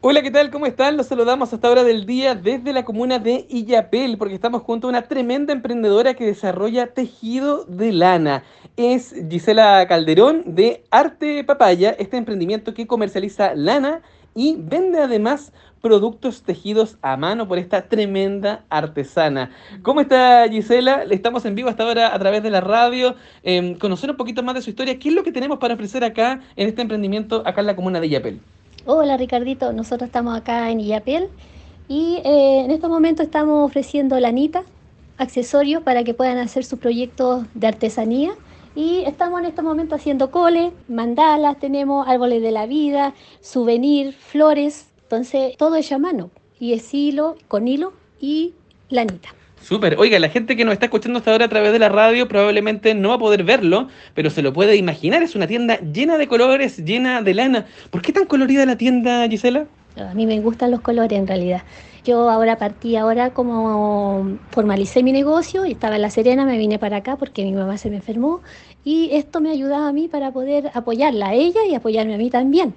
Hola, ¿qué tal? ¿Cómo están? Los saludamos hasta hora del día desde la comuna de Illapel, porque estamos junto a una tremenda emprendedora que desarrolla tejido de lana. Es Gisela Calderón de Arte Papaya, este emprendimiento que comercializa lana y vende además productos tejidos a mano por esta tremenda artesana. ¿Cómo está Gisela? Estamos en vivo hasta ahora a través de la radio. Eh, conocer un poquito más de su historia. ¿Qué es lo que tenemos para ofrecer acá en este emprendimiento acá en la comuna de Illapel? Hola Ricardito, nosotros estamos acá en Illapel y eh, en estos momentos estamos ofreciendo lanitas, accesorios para que puedan hacer sus proyectos de artesanía. Y estamos en estos momentos haciendo coles, mandalas, tenemos árboles de la vida, souvenir, flores, entonces todo es a mano y es hilo, con hilo y lanita. Súper. Oiga, la gente que nos está escuchando hasta ahora a través de la radio probablemente no va a poder verlo, pero se lo puede imaginar. Es una tienda llena de colores, llena de lana. ¿Por qué tan colorida la tienda, Gisela? A mí me gustan los colores en realidad. Yo ahora partí, ahora como formalicé mi negocio y estaba en La Serena, me vine para acá porque mi mamá se me enfermó y esto me ayudaba a mí para poder apoyarla a ella y apoyarme a mí también.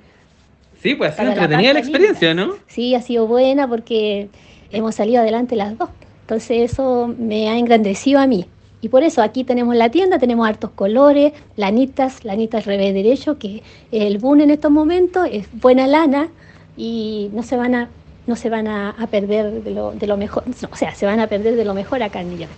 Sí, pues ha sido entretenida la, la experiencia, ¿no? Sí, ha sido buena porque hemos salido adelante las dos. Entonces eso me ha engrandecido a mí. Y por eso aquí tenemos la tienda, tenemos hartos colores, lanitas, lanitas revés derecho, que el boom en estos momentos es buena lana y no se van a no se van a, perder de lo, de lo, mejor, no, o sea, se van a perder de lo mejor acá en Illapel.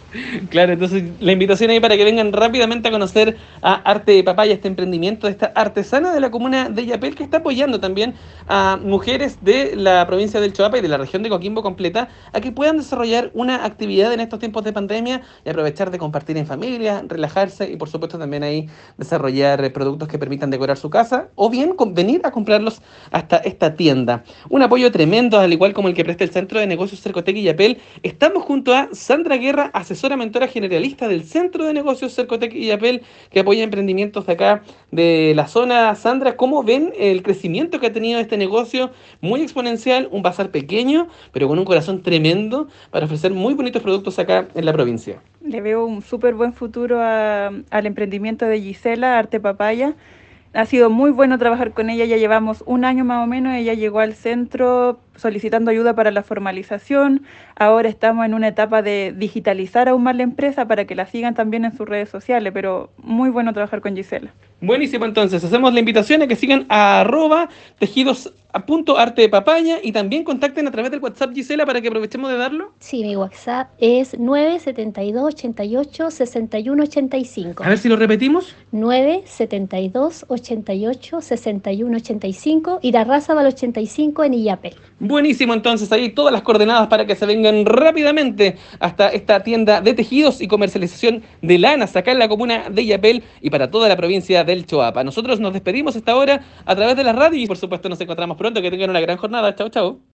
Claro, entonces la invitación ahí para que vengan rápidamente a conocer a Arte de Papaya, este emprendimiento de esta artesana de la comuna de Illapel que está apoyando también a mujeres de la provincia del Choapa y de la región de Coquimbo completa a que puedan desarrollar una actividad en estos tiempos de pandemia y aprovechar de compartir en familia, relajarse y por supuesto también ahí desarrollar productos que permitan decorar su casa o bien venir a comprarlos hasta esta tienda. Un apoyo tremendo al igual como el que presta el Centro de Negocios Cercotec y Yapel, estamos junto a Sandra Guerra, asesora mentora generalista del Centro de Negocios Cercotec y Yapel, que apoya emprendimientos de acá de la zona. Sandra, ¿cómo ven el crecimiento que ha tenido este negocio? Muy exponencial, un bazar pequeño, pero con un corazón tremendo para ofrecer muy bonitos productos acá en la provincia. Le veo un súper buen futuro al emprendimiento de Gisela, Arte Papaya. Ha sido muy bueno trabajar con ella, ya llevamos un año más o menos, ella llegó al centro solicitando ayuda para la formalización, ahora estamos en una etapa de digitalizar aún más la empresa para que la sigan también en sus redes sociales, pero muy bueno trabajar con Gisela. Buenísimo, entonces hacemos la invitación a que sigan a arroba tejidos a punto arte de papaya y también contacten a través del WhatsApp Gisela para que aprovechemos de darlo. Sí, mi WhatsApp es 972 88 61 85. A ver si lo repetimos. 972 88 61 85 y la raza va al 85 en Illapel. Buenísimo, entonces ahí todas las coordenadas para que se vengan rápidamente hasta esta tienda de tejidos y comercialización de lanas acá en la comuna de Illapel y para toda la provincia del Choapa. Nosotros nos despedimos esta hora a través de la radio y por supuesto nos encontramos pronto. Que tengan una gran jornada. Chao, chao.